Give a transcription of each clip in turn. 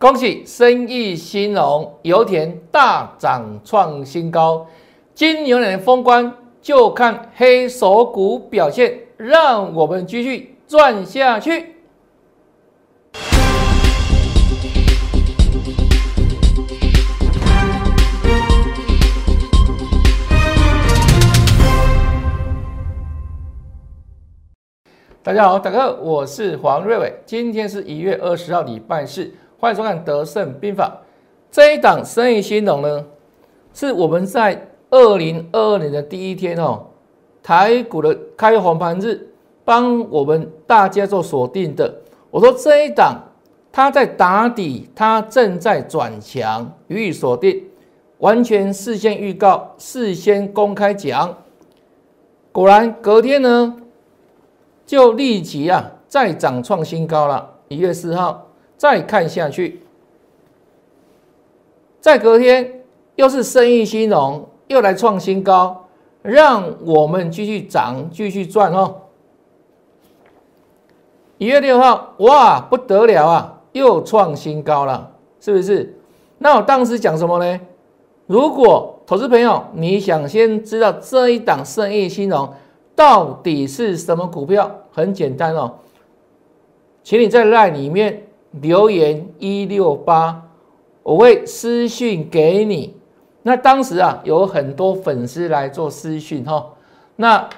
恭喜生意兴隆，油田大涨创新高。金牛年的封关就看黑手股表现，让我们继续赚下去。大家好，大家好，我是黄瑞伟。今天是一月二十号，礼拜四，欢迎收看《德胜兵法》这一档生意兴隆呢，是我们在二零二二年的第一天哦，台股的开红盘日，帮我们大家做锁定的。我说这一档它在打底，它正在转强，予以锁定，完全事先预告，事先公开讲。果然隔天呢。就立即啊，再涨创新高了。一月四号，再看下去，在隔天又是生意兴隆，又来创新高，让我们继续涨，继续赚哦。一月六号，哇，不得了啊，又创新高了，是不是？那我当时讲什么呢？如果投资朋友你想先知道这一档生意兴隆。到底是什么股票？很简单哦，请你在 LINE 里面留言一六八，我会私讯给你。那当时啊，有很多粉丝来做私讯哈，那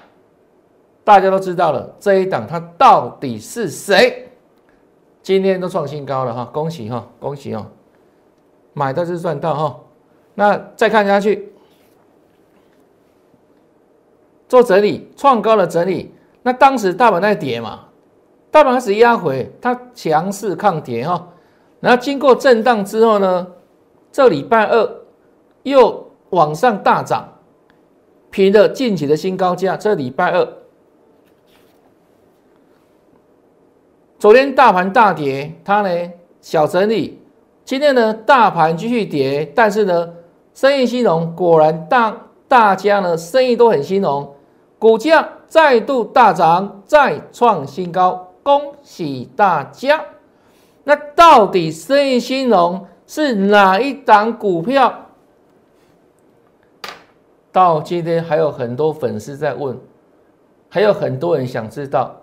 大家都知道了这一档它到底是谁？今天都创新高了哈，恭喜哈，恭喜哦，买到是赚到哈。那再看下去。做整理，创高的整理。那当时大盘在跌嘛，大盘开始压回，它强势抗跌哈。然后经过震荡之后呢，这礼拜二又往上大涨，平了近期的新高价。这礼拜二，昨天大盘大跌，它呢小整理。今天呢大盘继续跌，但是呢生意兴隆，果然大大家呢生意都很兴隆。股价再度大涨，再创新高，恭喜大家！那到底生意兴隆是哪一档股票？到今天还有很多粉丝在问，还有很多人想知道，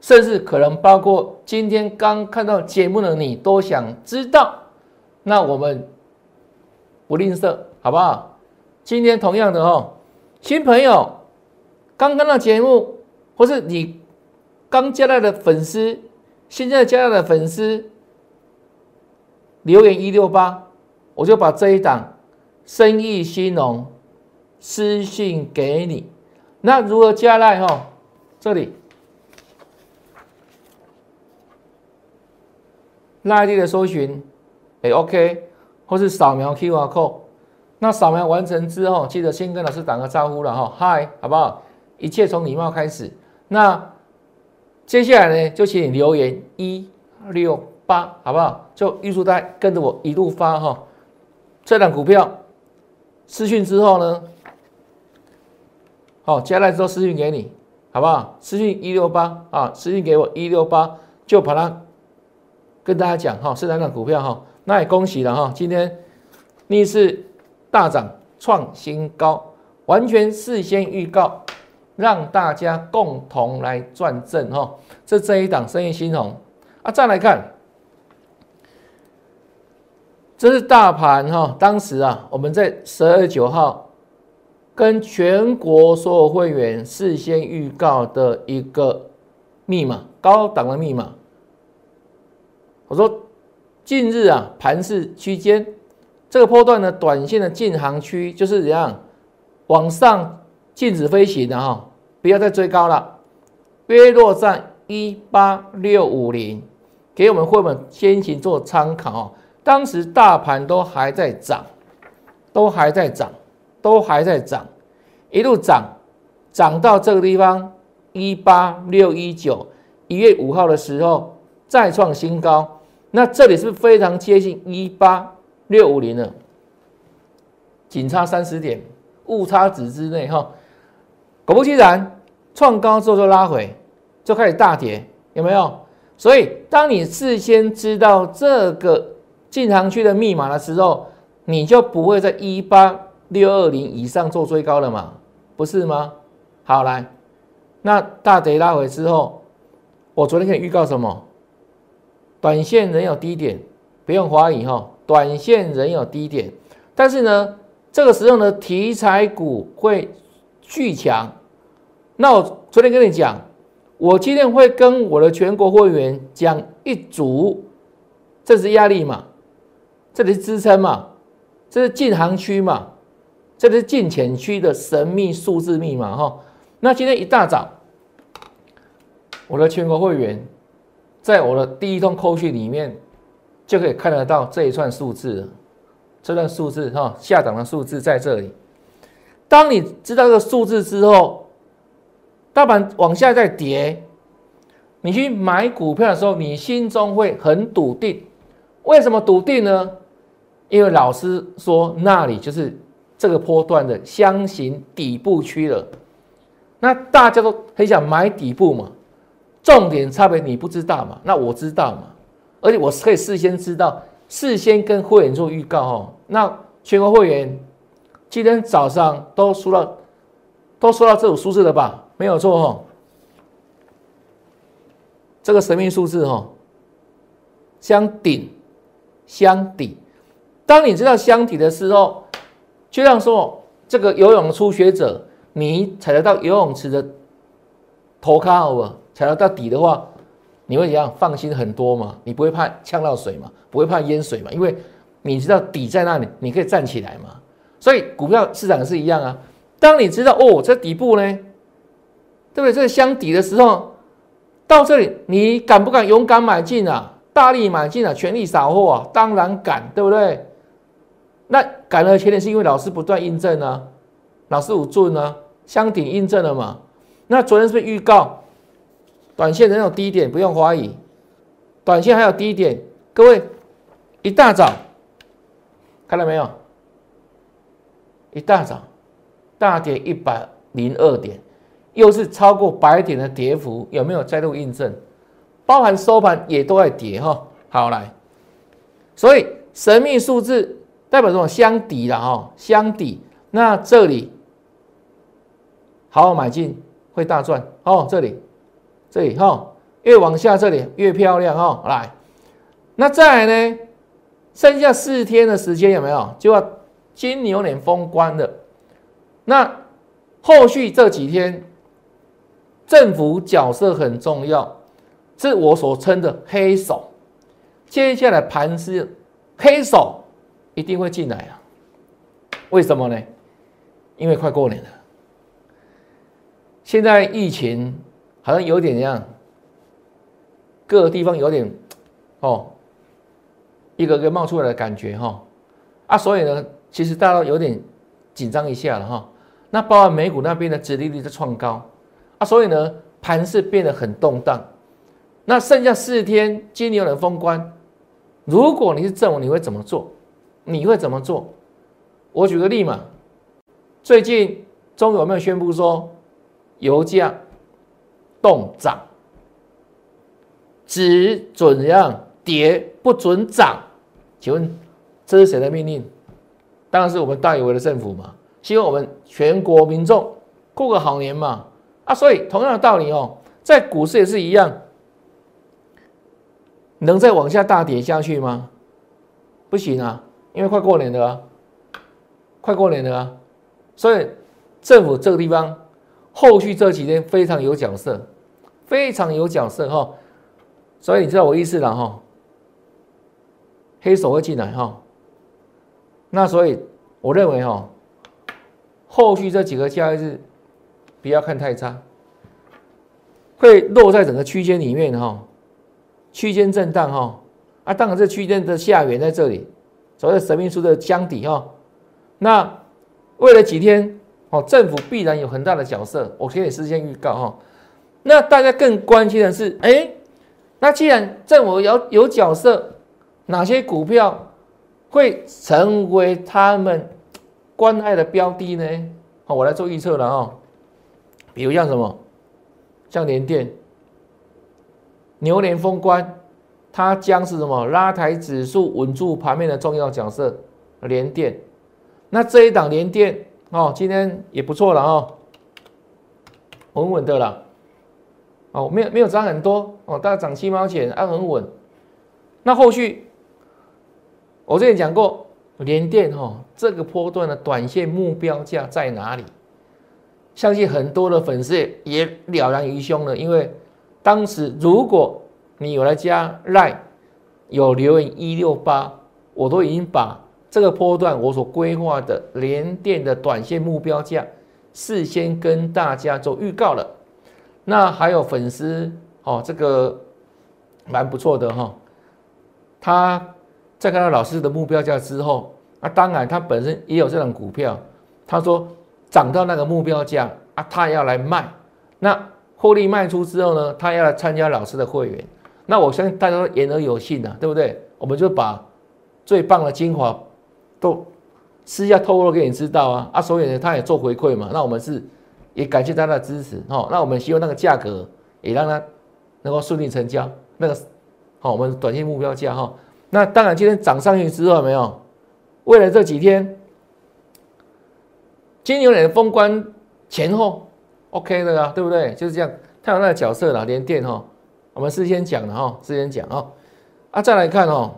甚至可能包括今天刚看到节目的你都想知道。那我们不吝啬，好不好？今天同样的哦，新朋友。刚刚的节目，或是你刚加来的粉丝，现在加来的粉丝留言一六八，我就把这一档生意兴隆私信给你。那如何加来哈？这里拉力的搜寻，哎，OK，或是扫描 QR code。那扫描完成之后，记得先跟老师打个招呼了哈，嗨，好不好？一切从礼貌开始。那接下来呢，就请你留言一六八，好不好？就预祝大家跟着我一路发哈。这档股票私讯之后呢，好，接下来之后私讯给你，好不好？私讯一六八啊，私讯给我一六八，就把它跟大家讲哈，是哪档股票哈？那也恭喜了哈，今天逆势大涨创新高，完全事先预告。让大家共同来赚正哈，这这一档生意兴隆啊！再来看，这是大盘哈，当时啊，我们在十二月九号跟全国所有会员事先预告的一个密码，高档的密码。我说，近日啊，盘市区间这个波段的短线的进行区就是怎样往上禁止飞行的哈。不要再追高了，约落在一八六五零，给我们会们先行做参考。当时大盘都还在涨，都还在涨，都还在涨，一路涨，涨到这个地方一八六一九，一月五号的时候再创新高，那这里是非常接近一八六五零了，仅差三十点，误差值之内哈。果不其然，创高之后就拉回，就开始大跌，有没有？所以，当你事先知道这个进行区的密码的时候，你就不会在一八六二零以上做追高了嘛？不是吗？好来，那大跌拉回之后，我昨天可以预告什么？短线仍有低点，不用怀疑哈，短线仍有低点，但是呢，这个时候呢，题材股会巨强。那我昨天跟你讲，我今天会跟我的全国会员讲一组，这是压力嘛，这里是支撑嘛，这是进行区嘛，这里是进浅区的神秘数字密码哈。那今天一大早，我的全国会员在我的第一通扣讯里面就可以看得到这一串数字，这段数字哈，下档的数字在这里。当你知道这个数字之后，大盘往下再跌，你去买股票的时候，你心中会很笃定。为什么笃定呢？因为老师说那里就是这个波段的箱型底部区了。那大家都很想买底部嘛，重点差别你不知道嘛？那我知道嘛，而且我可以事先知道，事先跟会员做预告哦。那全国会员今天早上都收到，都收到这种数字了吧？没有错哈，这个神秘数字哈，箱顶箱底。当你知道箱底的时候，就像说这个游泳初学者，你踩得到游泳池的头卡好不？踩得到底的话，你会怎样？放心很多嘛，你不会怕呛到水嘛，不会怕淹水嘛，因为你知道底在那里，你可以站起来嘛。所以股票市场是一样啊，当你知道哦，这底部呢？对不对？这个箱底的时候，到这里你敢不敢勇敢买进啊？大力买进啊？全力扫货啊？当然敢，对不对？那敢的前提是因为老师不断印证啊，老师有做呢，箱顶印证了嘛？那昨天是不是预告，短线仍有低点，不用怀疑，短线还有低点。各位，一大早看到没有？一大早大跌一百零二点。又是超过百点的跌幅，有没有再度印证？包含收盘也都在跌哈。好来，所以神秘数字代表这种箱底了哈，箱底。那这里好好买进会大赚哦。这里，这里哈，越往下这里越漂亮哈。来，那再来呢？剩下四天的时间有没有就要金牛年封关了？那后续这几天。政府角色很重要，是我所称的黑手。接下来盘是黑手一定会进来啊？为什么呢？因为快过年了，现在疫情好像有点样，各个地方有点哦，一个个冒出来的感觉哈啊，所以呢，其实大家有点紧张一下了哈。那包括美股那边的殖利率在创高。啊，所以呢，盘势变得很动荡。那剩下四天，金牛人封关。如果你是正文，你会怎么做？你会怎么做？我举个例嘛。最近中有没有宣布说，油价动涨，只准怎样跌，不准涨？请问这是谁的命令？当然是我们大有为的政府嘛。希望我们全国民众过个好年嘛。啊，所以同样的道理哦，在股市也是一样，能再往下大跌下去吗？不行啊，因为快过年了啊，快过年了啊，所以政府这个地方后续这几天非常有角色，非常有角色哈，所以你知道我意思了哈，黑手会进来哈，那所以我认为哈，后续这几个交易日。不要看太差，会落在整个区间里面哈，区间震荡哈啊，当然这区间的下缘在这里，所谓神秘书的箱底哈。那为了几天哦，政府必然有很大的角色，我可以事先预告哈。那大家更关心的是，哎，那既然政府有有角色，哪些股票会成为他们关爱的标的呢？好，我来做预测了哈。比如像什么，像联电、牛年封关，它将是什么拉抬指数、稳住盘面的重要角色。连电，那这一档连电哦，今天也不错了哦，稳稳的了。哦，没有没有涨很多哦，大概涨七毛钱，啊，很稳。那后续我之前讲过，连电哈这个波段的短线目标价在哪里？相信很多的粉丝也了然于胸了，因为当时如果你有来加赖，有留言一六八，我都已经把这个波段我所规划的连电的短线目标价事先跟大家做预告了。那还有粉丝哦，这个蛮不错的哈。他在看到老师的目标价之后，啊，当然他本身也有这种股票，他说涨到那个目标价啊，他要来卖。那获利卖出之后呢，他要来参加老师的会员。那我相信大家都言而有信呐，对不对？我们就把最棒的精华都私下透露给你知道啊啊，所以呢，他也做回馈嘛。那我们是。也感谢大家的支持哦，那我们希望那个价格也让他能够顺利成交。那个好，我们短线目标价哈。那当然今天涨上去之后没有？为了这几天，今天有点封关前后，OK 的啊，对不对？就是这样，太有那个角色了，连电哈。我们事先讲的哈，事先讲哦。啊，再来看哦，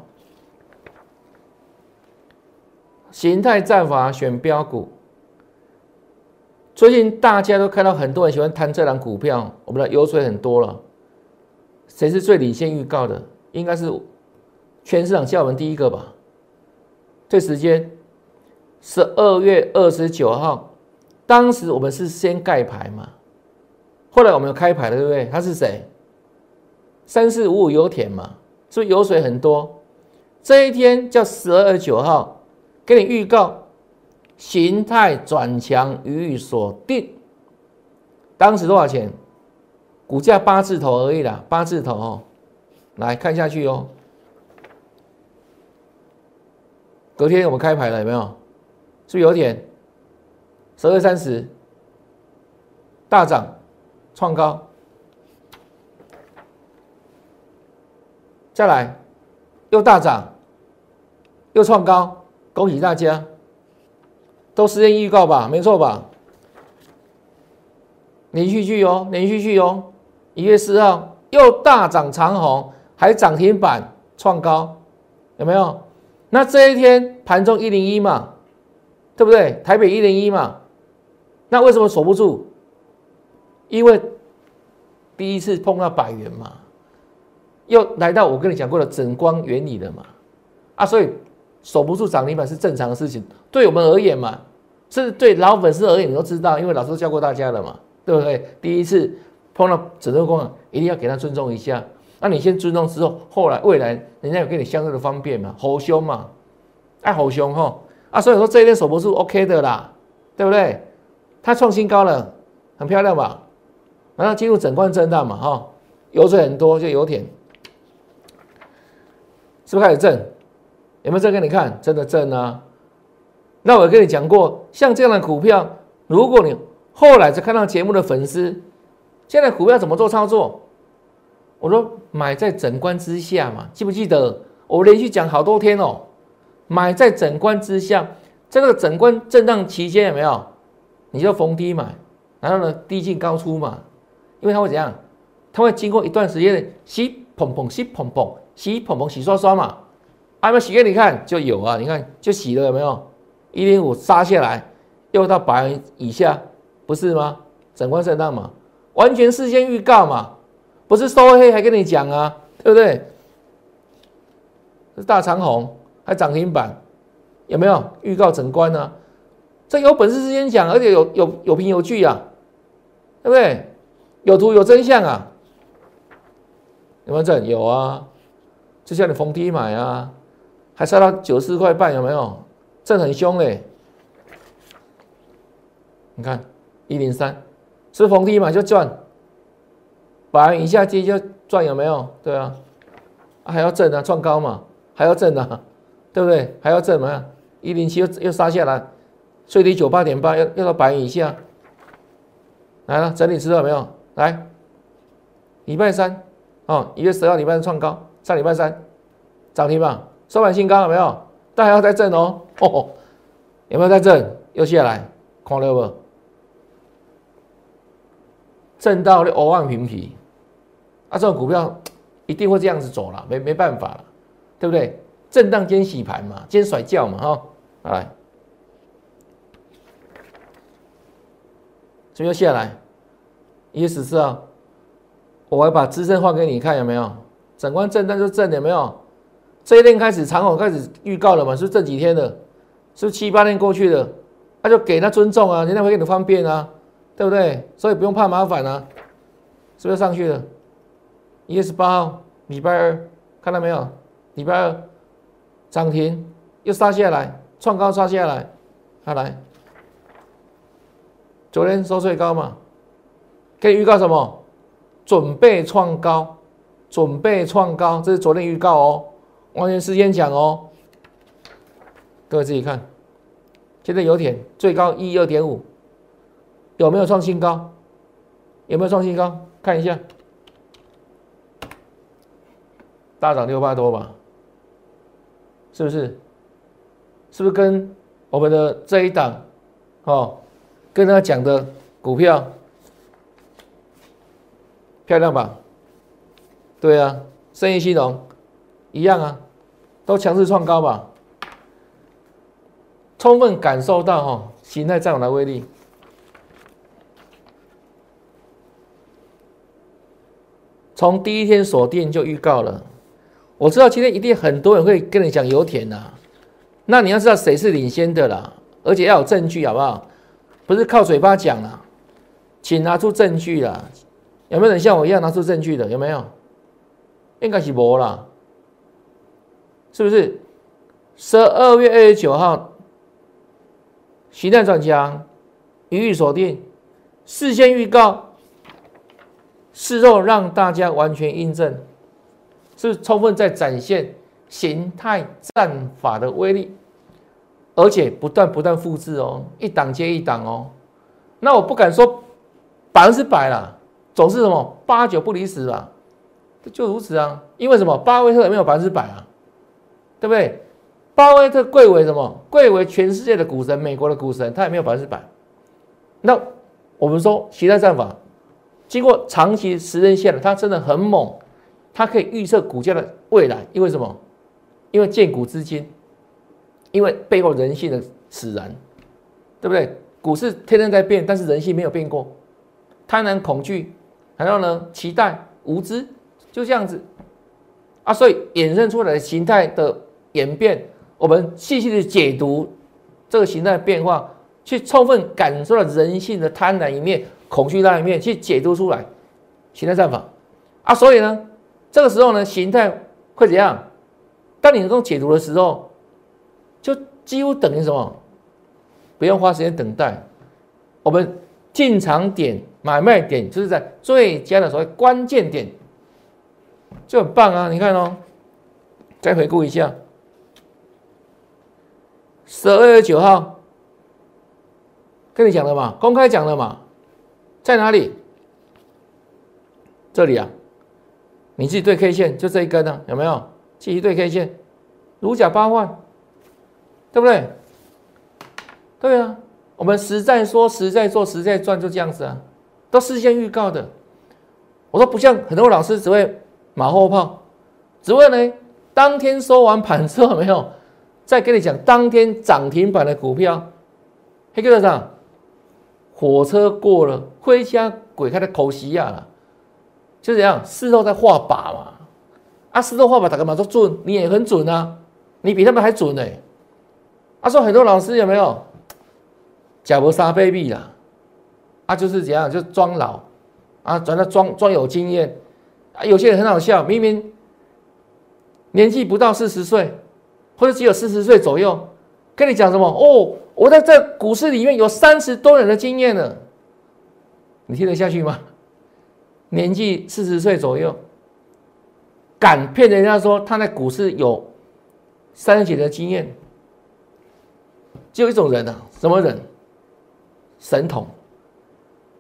形态战法选标股。最近大家都看到很多人喜欢谈这档股票，我们的油水很多了。谁是最领先预告的？应该是全市场叫我们第一个吧。这时间十二月二十九号，当时我们是先盖牌嘛，后来我们有开牌了，对不对？他是谁？三四五五油田嘛，所以油水很多。这一天叫十二月九号，给你预告。形态转强予以锁定，当时多少钱？股价八字头而已啦，八字头哦。来看下去哦。隔天我们开牌了，有没有？是有点？十二三十大涨创高，再来又大涨又创高，恭喜大家！都时间预告吧，没错吧？连续剧哦，连续剧哦。一月四号又大涨长虹，还涨停板创高，有没有？那这一天盘中一零一嘛，对不对？台北一零一嘛，那为什么守不住？因为第一次碰到百元嘛，又来到我跟你讲过的整光原理了嘛，啊，所以。守不住涨停板是正常的事情，对我们而言嘛，是对老粉丝而言，你都知道，因为老师都教过大家了嘛，对不对？第一次碰到整个光，一定要给他尊重一下。那你先尊重之后，后来未来人家有给你相对的方便嘛，吼凶嘛，爱吼凶哈啊，所以说这一天守不住，OK 的啦，对不对？它创新高了，很漂亮吧？然后进入整冠震荡嘛，哈，油水很多就油田，是不是开始震？有没有再给你看？真的正啊！那我跟你讲过，像这样的股票，如果你后来才看到节目的粉丝，现在股票怎么做操作？我说买在整关之下嘛，记不记得？我连续讲好多天哦，买在整关之下，这个整关震荡期间有没有？你就逢低买，然后呢低进高出嘛，因为它会怎样？它会经过一段时间的洗砰砰、洗砰砰、洗砰砰、洗刷刷嘛。还没洗给你看，就有啊！你看就洗了，有没有？一零五杀下来，又到百元以下，不是吗？整关震荡嘛，完全事先预告嘛，不是收黑还跟你讲啊，对不对？是大长虹还涨停板，有没有预告整关呢？这有本事事先讲，而且有有有凭有据啊，对不对？有图有真相啊，有没有证？有啊，就像你逢低买啊。还杀到九十四块半，有没有？震很凶嘞！你看一零三，是逢低嘛就赚，百元以下接就赚，有没有？对啊，还要震啊，创高嘛，还要震啊，对不对？还要震嘛？一零七又又杀下来，最低九八点八，要要到百元以下，来了，整理知道没有？来，礼拜三哦，一月十号礼拜三创高，上礼拜三涨停嘛，收盘新高了没有？但还要再震哦，哦，有没有在震？又下来，看到不？震到了五万平皮，啊，这种股票一定会这样子走了，没没办法了，对不对？震荡兼洗盘嘛，兼甩轿嘛，哈，来，这又下来，一月十四号，我要把支撑画给你看，有没有？整关震荡就震，有没有？这一天开始，长虹开始预告了嘛？是这几天的，是七八天过去的，那就给他尊重啊，人家会给你方便啊，对不对？所以不用怕麻烦啊，是不是上去了？一月十八号，礼拜二，看到没有？礼拜二涨停，又杀下来，创高杀下来，看来，昨天收最高嘛？可以预告什么？准备创高，准备创高，这是昨天预告哦。完全时间讲哦，各位自己看，现在油田最高一二点五，有没有创新高？有没有创新高？看一下，大涨六百多吧？是不是？是不是跟我们的这一档哦，跟他讲的股票漂亮吧？对啊，生意兴隆。一样啊，都强势创高吧，充分感受到哈形态占有的威力。从第一天锁定就预告了，我知道今天一定很多人会跟你讲油田呐，那你要知道谁是领先的啦，而且要有证据好不好？不是靠嘴巴讲啦，请拿出证据啦。有没有人像我一样拿出证据的？有没有？应该是无啦。是不是十二月二十九号，形态转强，予以锁定，事先预告，事后让大家完全印证，是充分在展现形态战法的威力，而且不断不断复制哦，一档接一档哦。那我不敢说百分之百啦，总是什么八九不离十啊，就如此啊。因为什么？巴菲特也没有百分之百啊。对不对？巴菲特贵为什么？贵为全世界的股神，美国的股神，他也没有百分之百。那我们说，时代战法经过长期时间线了，它真的很猛，它可以预测股价的未来。因为什么？因为建股资金，因为背后人性的使然，对不对？股市天天在变，但是人性没有变过，贪婪、恐惧，然后呢，期待、无知，就这样子啊，所以衍生出来的形态的。演变，我们细细的解读这个形态变化，去充分感受到人性的贪婪一面、恐惧那一面，去解读出来形态战法啊。所以呢，这个时候呢，形态会怎样？当你能够解读的时候，就几乎等于什么？不用花时间等待，我们进场点、买卖点，就是在最佳的所谓关键点，就很棒啊！你看哦，再回顾一下。十二月九号，跟你讲了嘛，公开讲了嘛，在哪里？这里啊，你自己对 K 线，就这一根呢，有没有？继续对 K 线，如假包换，对不对？对啊，我们实在说，实在做，实在赚，就这样子啊，都事先预告的。我说不像很多老师只会马后炮，只会呢，当天收完盘之后没有。再跟你讲，当天涨停板的股票，黑哥上火车过了，回家鬼开的口西亚了，就这样，事后在画靶嘛。啊，事后画靶打个嘛都准，你也很准啊，你比他们还准呢。啊，说很多老师有没有假模沙 baby 啦？啊，就是怎样，就装老啊，转到装装有经验啊。有些人很好笑，明明年纪不到四十岁。或者只有四十岁左右，跟你讲什么？哦，我在这股市里面有三十多年的经验了，你听得下去吗？年纪四十岁左右，敢骗人家说他在股市有三十几的经验，只有一种人啊，什么人？神童。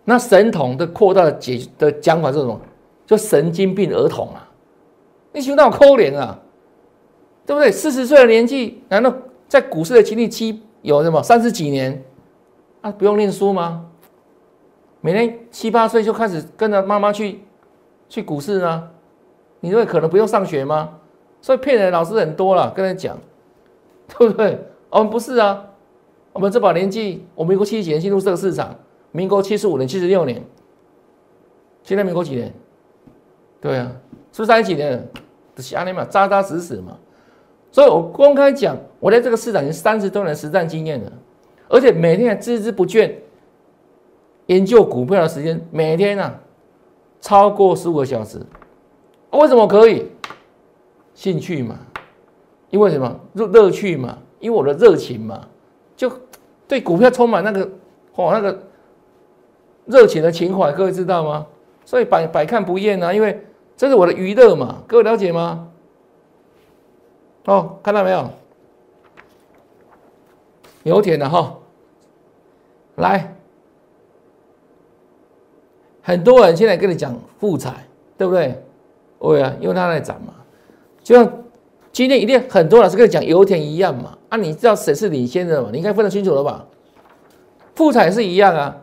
那神童的扩大的解的讲法是什么？就神经病儿童啊，你想到可怜啊，对不对？四十岁的年纪，难道在股市的经历期有什么三十几年啊？不用念书吗？每天七八岁就开始跟着妈妈去去股市呢？你认为可能不用上学吗？所以骗人的老师很多了，跟他讲，对不对？我们不是啊，我们这把年纪，我民国七几年进入这个市场，民国七十五年、七十六年，现在民国几年？对啊，是不是三十几年？瞎你嘛，扎扎实实嘛。所以我公开讲，我在这个市场已经三十多年实战经验了，而且每天还孜孜不倦研究股票的时间，每天啊超过十五个小时。为什么可以？兴趣嘛，因为什么？乐乐趣嘛，因为我的热情嘛，就对股票充满那个哦那个热情的情怀，各位知道吗？所以百百看不厌啊，因为这是我的娱乐嘛，各位了解吗？哦，看到没有？油田的哈，来，很多人现在跟你讲富彩，对不对？对啊，因为它在涨嘛，就像今天一定很多老师跟你讲油田一样嘛，啊，你知道谁是领先的嘛？你应该分得清楚了吧？富彩是一样啊，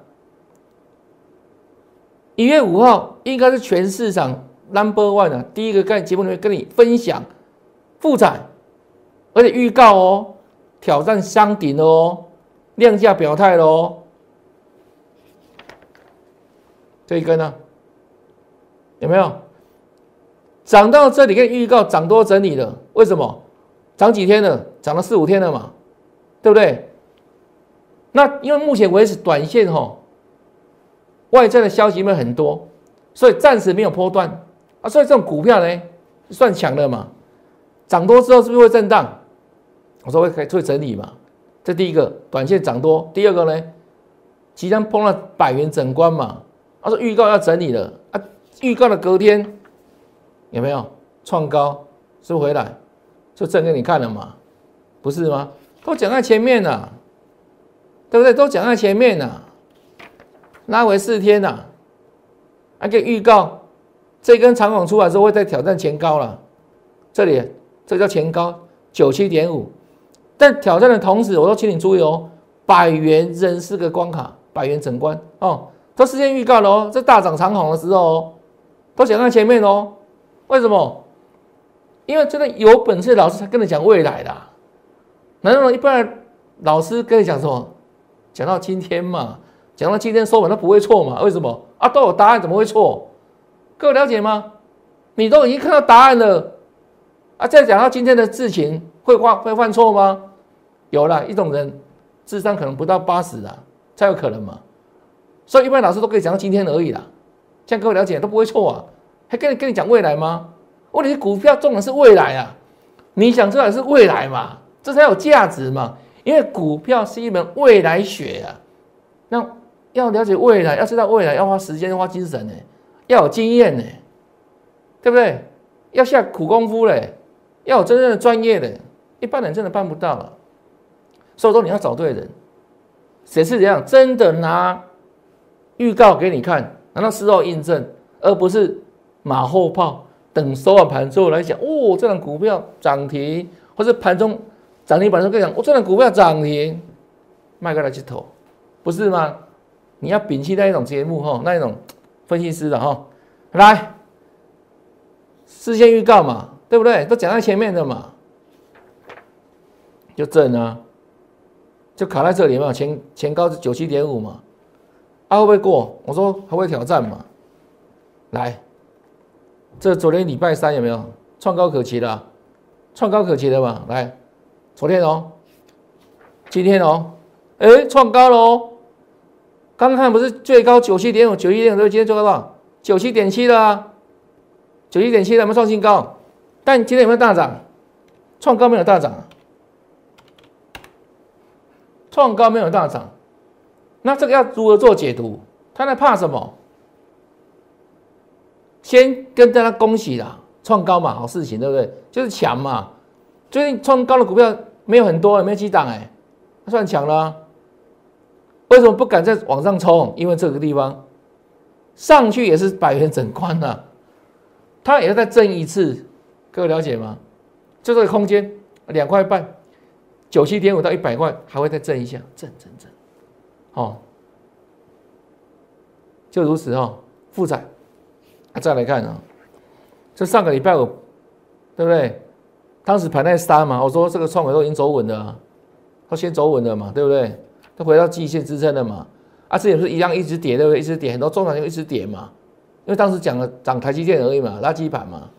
一月五号应该是全市场 number one 啊，第一个在节目里面跟你分享富彩，而且预告哦，挑战箱顶哦，量价表态喽，这一根呢，有没有？涨到这里，可以预告涨多整理了，为什么？涨几天了？涨了四五天了嘛，对不对？那因为目前为止短线哈，外在的消息面很多，所以暂时没有波段啊，所以这种股票呢算强的嘛。涨多之后是不是会震荡？我说会可以会整理嘛。这第一个短线涨多，第二个呢，即将碰到百元整关嘛。说预告要整理了啊，预告的隔天。有没有创高？是不回来就证给你看了嘛？不是吗？都讲在前面了，对不对？都讲在前面了。拉回四天了，还可以预告这根长孔出来之后会再挑战前高了。这里这叫前高九七点五，但挑战的同时，我都请你注意哦，百元仍是个关卡，百元整关哦，都事先预告了哦。这大涨长虹的时候哦，都想在前面哦。为什么？因为真的有本事的老师才跟你讲未来的，难道一般老师跟你讲什么？讲到今天嘛，讲到今天说完都不会错嘛？为什么？啊，都有答案，怎么会错？各位了解吗？你都已经看到答案了，啊，再讲到今天的事情会犯会犯错吗？有了一种人智商可能不到八十啊，才有可能嘛。所以一般老师都可以讲到今天而已啦，这样各位了解都不会错啊。还跟你跟你讲未来吗？问题是股票重的是未来啊，你想出来是未来嘛？这才有价值嘛？因为股票是一门未来学啊。那要了解未来，要知道未来，要花时间、花精神呢，要有经验呢，对不对？要下苦功夫嘞，要有真正的专业的，一般人真的办不到了。所以说你要找对人，谁是这样？真的拿预告给你看，难道事后印证，而不是？马后炮，等收完盘之后来讲，哦，这档股票涨停，或者盘中涨停板时候讲，我这档股票涨停，卖给他去投，不是吗？你要摒弃那一种节目哈，那一种分析师的哈，来，事先预告嘛，对不对？都讲在前面的嘛，就正啊，就卡在这里嘛，前前高是九七点五嘛，啊会不会过？我说还会挑战嘛，来。这昨天礼拜三有没有创高可期的？创高可期的嘛？来，昨天哦，今天哦，哎，创高了哦。刚看不是最高九七点五，九七点五，今天做到多少？九七点七了啊，九七点七，有没有创新高？但今天有没有大涨？创高没有大涨，创高没有大涨，那这个要如何做解读？他在怕什么？先跟大家恭喜啦，创高嘛，好事情，对不对？就是强嘛。最近创高的股票没有很多，没有几档，哎，算强了。为什么不敢再往上冲？因为这个地方上去也是百元整关了，它也要再震一次，各位了解吗？就这个空间两块半，九七点五到一百块还会再震一下，震震震，哦，就如此哦，负载。再来看啊，这上个礼拜五，对不对？当时盘在三嘛，我说这个创口都已经走稳了，他先走稳了嘛，对不对？他回到季线支撑了嘛，啊，这也是一样一直跌，对不对？一直跌，很多中长线一直跌嘛，因为当时讲了涨台积电而已嘛，垃圾盘嘛。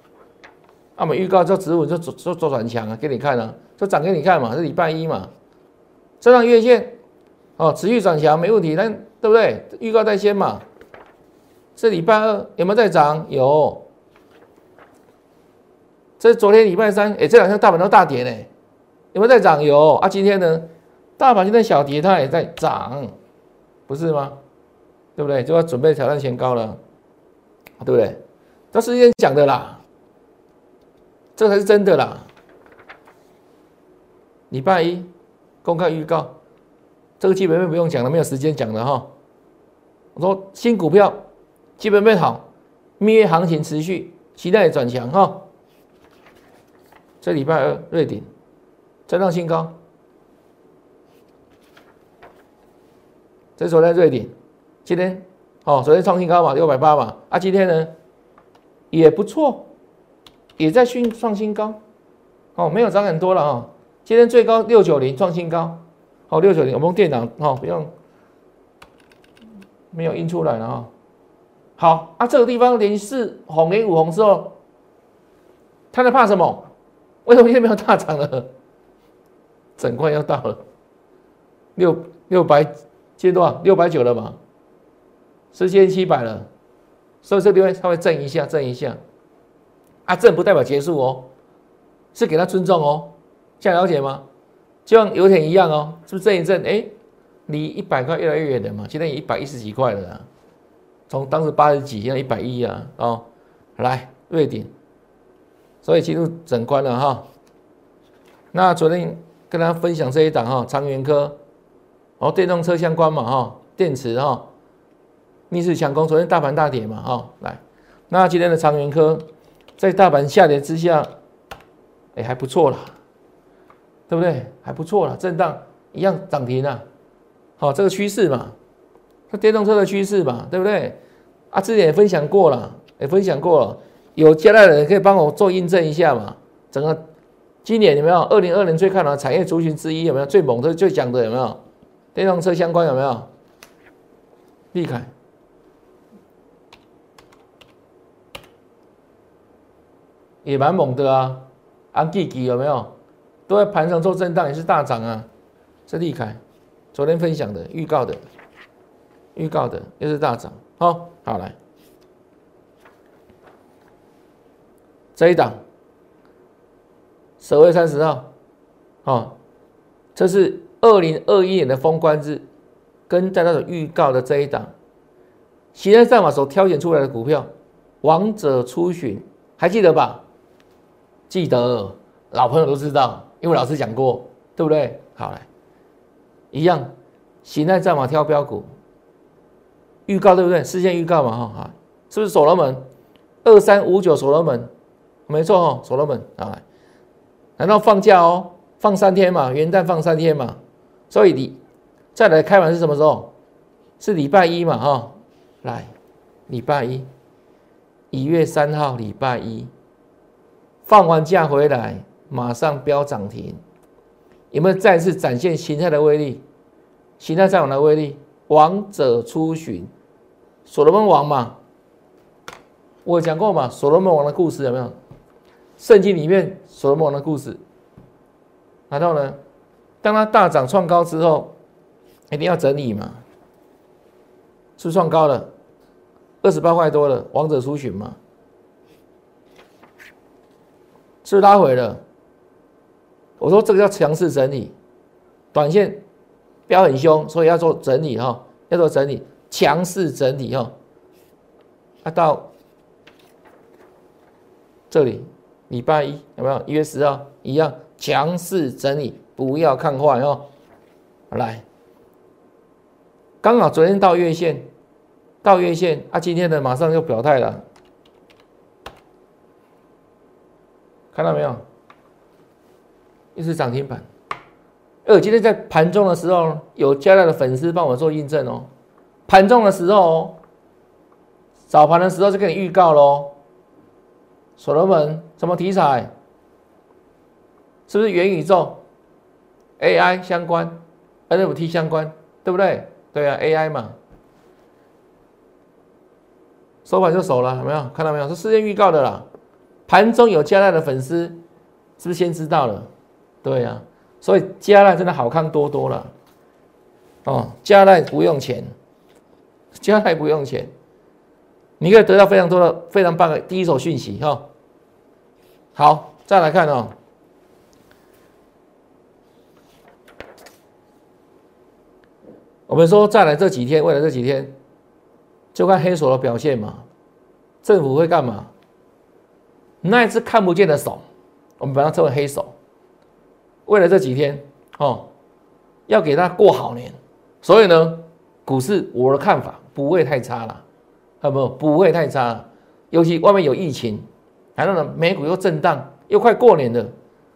那么预告就止稳就做做做转强啊，给你看啊，就涨给你看嘛，是礼拜一嘛，这张月线哦，持续转强没问题，那对不对？预告在先嘛。这礼拜二有没有在涨？有。这昨天礼拜三，哎，这两天大盘都大跌呢，有没有在涨？有啊。今天呢，大盘今天小跌，它也在涨，不是吗？对不对？就要准备挑战前高了，对不对？这是先讲的啦，这才是真的啦。礼拜一公开预告，这个基本面不用讲了，没有时间讲了哈。我说新股票。基本面好，蜜月行情持续，期待转强哈。这礼拜二瑞鼎再创新高，这昨天瑞鼎，今天哦，昨天创新高嘛，六百八嘛，啊，今天呢也不错，也在新创新高，哦，没有涨很多了哈。今天最高六九零创新高，哦，六九零，我们用电脑哦，不用，没有印出来了哈。好啊，这个地方连四红连五红之后，他在怕什么？为什么今天没有大涨了？整块要到了六六百，接多少？六百九了嘛？四千七百了，所以这地方稍微震一下，震一下。啊，震不代表结束哦，是给他尊重哦，这样了解吗？就像油田一样哦，是不是震一震？哎，离一百块越来越远了嘛？现在也一百一十几块了。从当时八十几，现在一百一啊，哦，来瑞典，所以进入整关了哈。那昨天跟大家分享这一档哈，长源科，哦，电动车相关嘛哈，电池哈，逆势强攻，昨天大盘大跌嘛哈，来，那今天的长源科在大盘下跌之下，哎还不错啦，对不对？还不错啦，震荡一样涨停啊，好，这个趋势嘛。它电动车的趋势嘛，对不对？啊，之前也分享过了，也分享过了。有加来的人可以帮我做印证一下嘛？整个今年有没有？二零二零最看好产业族群之一有没有？最猛的、最强的有没有？电动车相关有没有？立凯也蛮猛的啊，安吉吉有没有？都在盘上做震荡，也是大涨啊。这立凯昨天分享的预告的。预告的又是大涨，好，好来，这一档十月三十号，哦，这是二零二一年的封关日，跟在那种预告的这一档，现在战法所挑选出来的股票，王者初选，还记得吧？记得，老朋友都知道，因为老师讲过，对不对？好来，一样，形态战马挑标股。预告对不对？事先预告嘛，哈哈，是不是所罗门二三五九所罗门？没错哦，所罗门啊，难道放假哦？放三天嘛，元旦放三天嘛，所以你再来开盘是什么时候？是礼拜一嘛，哈，来，礼拜一，一月三号礼拜一，放完假回来马上飙涨停，有没有再次展现形态的威力？形态再往的威力，王者出巡。所罗门王嘛，我讲过嘛，所罗门王的故事有没有？圣经里面所罗门王的故事。然后呢，当他大涨创高之后，一定要整理嘛，是创高了，二十八块多了，王者出巡嘛，是拉回了。我说这个叫强势整理，短线飙很凶，所以要做整理哈，要做整理。强势整理哦，啊，到这里礼拜一有没有？一月十号一样强势整理，不要看坏哦。来，刚好昨天到月线，到月线啊，今天的马上就表态了，看到没有？又是涨停板。而今天在盘中的时候，有加大的粉丝帮我做印证哦。盘中的时候，早盘的时候就给你预告喽。所罗门什么题材？是不是元宇宙、AI 相关、NFT 相关，对不对？对啊，AI 嘛。收盘就守了，有没有看到没有？是事先预告的啦。盘中有加大的粉丝，是不是先知道了？对呀。所以加奈真的好看多多了，哦，加奈不用钱，加奈不用钱，你可以得到非常多的非常棒的第一手讯息哈。好，再来看哦，我们说再来这几天，未来这几天就看黑手的表现嘛，政府会干嘛？那一只看不见的手，我们把它称为黑手。为了这几天，哦，要给他过好年，所以呢，股市我的看法不会太差了，好不？不会太差，尤其外面有疫情，然后呢，美股又震荡，又快过年了，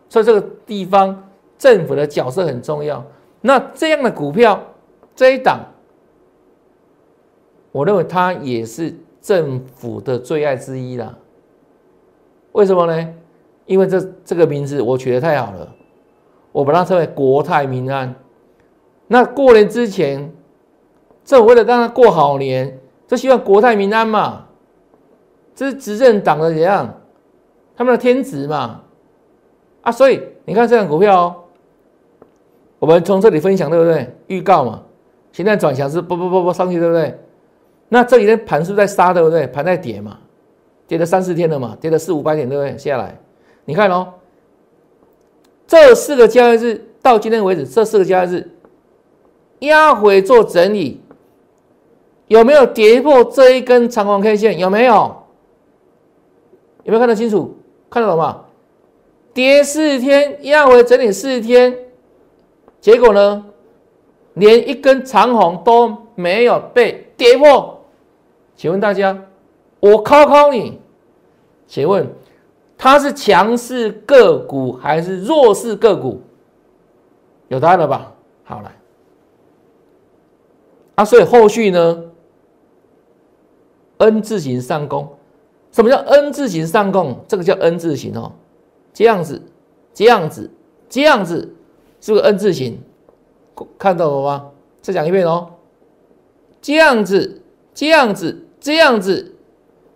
所以这个地方政府的角色很重要。那这样的股票这一档，我认为它也是政府的最爱之一啦。为什么呢？因为这这个名字我取得太好了。我把它称为国泰民安。那过年之前，政府为了让他过好年，就希望国泰民安嘛。这是执政党的怎样？他们的天职嘛。啊，所以你看这张股票，我们从这里分享对不对？预告嘛。现在转强是不不不不上去对不对？那这几天盘是不是在杀对不对？盘在跌嘛，跌了三四天了嘛，跌了四五百点对不对？下来，你看哦。这四个交易日到今天为止，这四个交易日压回做整理，有没有跌破这一根长黄 K 线？有没有？有没有看得清楚？看得懂吗？跌四天，压回整理四天，结果呢，连一根长红都没有被跌破。请问大家，我考考你，请问？它是强势个股还是弱势个股？有答案了吧？好来，啊，所以后续呢？N 字形上攻，什么叫 N 字形上攻？这个叫 N 字形哦，这样子，这样子，这样子，是不是 N 字形？看到了吗？再讲一遍哦，这样子，这样子，这样子，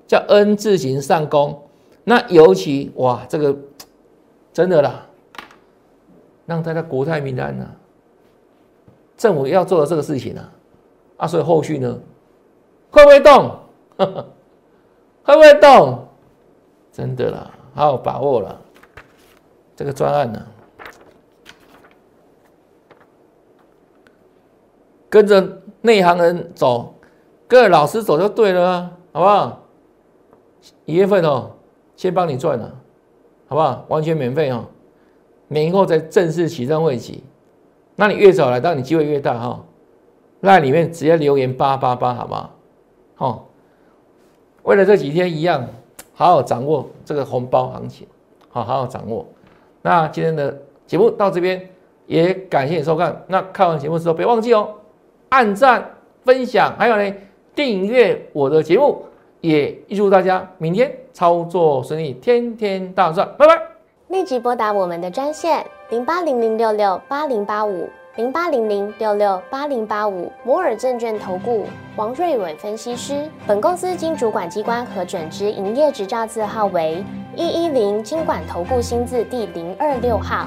叫 N 字形上攻。那尤其哇，这个真的啦，让大家国泰民安呐。政府要做的这个事情啊，啊，所以后续呢，会不会动？会不会动？真的啦，好好把握了这个专案呢，跟着内行人走，跟着老师走就对了啊，好不好？一月份哦。先帮你赚了，好不好？完全免费哦，年后再正式启动会期。那你越早来，当你机会越大哈。那里面直接留言八八八，好不好？好，为了这几天一样，好好掌握这个红包行情，好好好掌握。那今天的节目到这边，也感谢你收看。那看完节目之后，别忘记哦，按赞、分享，还有呢，订阅我的节目。也预祝大家明天操作生意，天天大赚，拜拜！立即拨打我们的专线零八零零六六八零八五零八零零六六八零八五摩尔证券投顾王瑞伟分析师。本公司经主管机关核准之营业执照字号为一一零金管投顾新字第零二六号。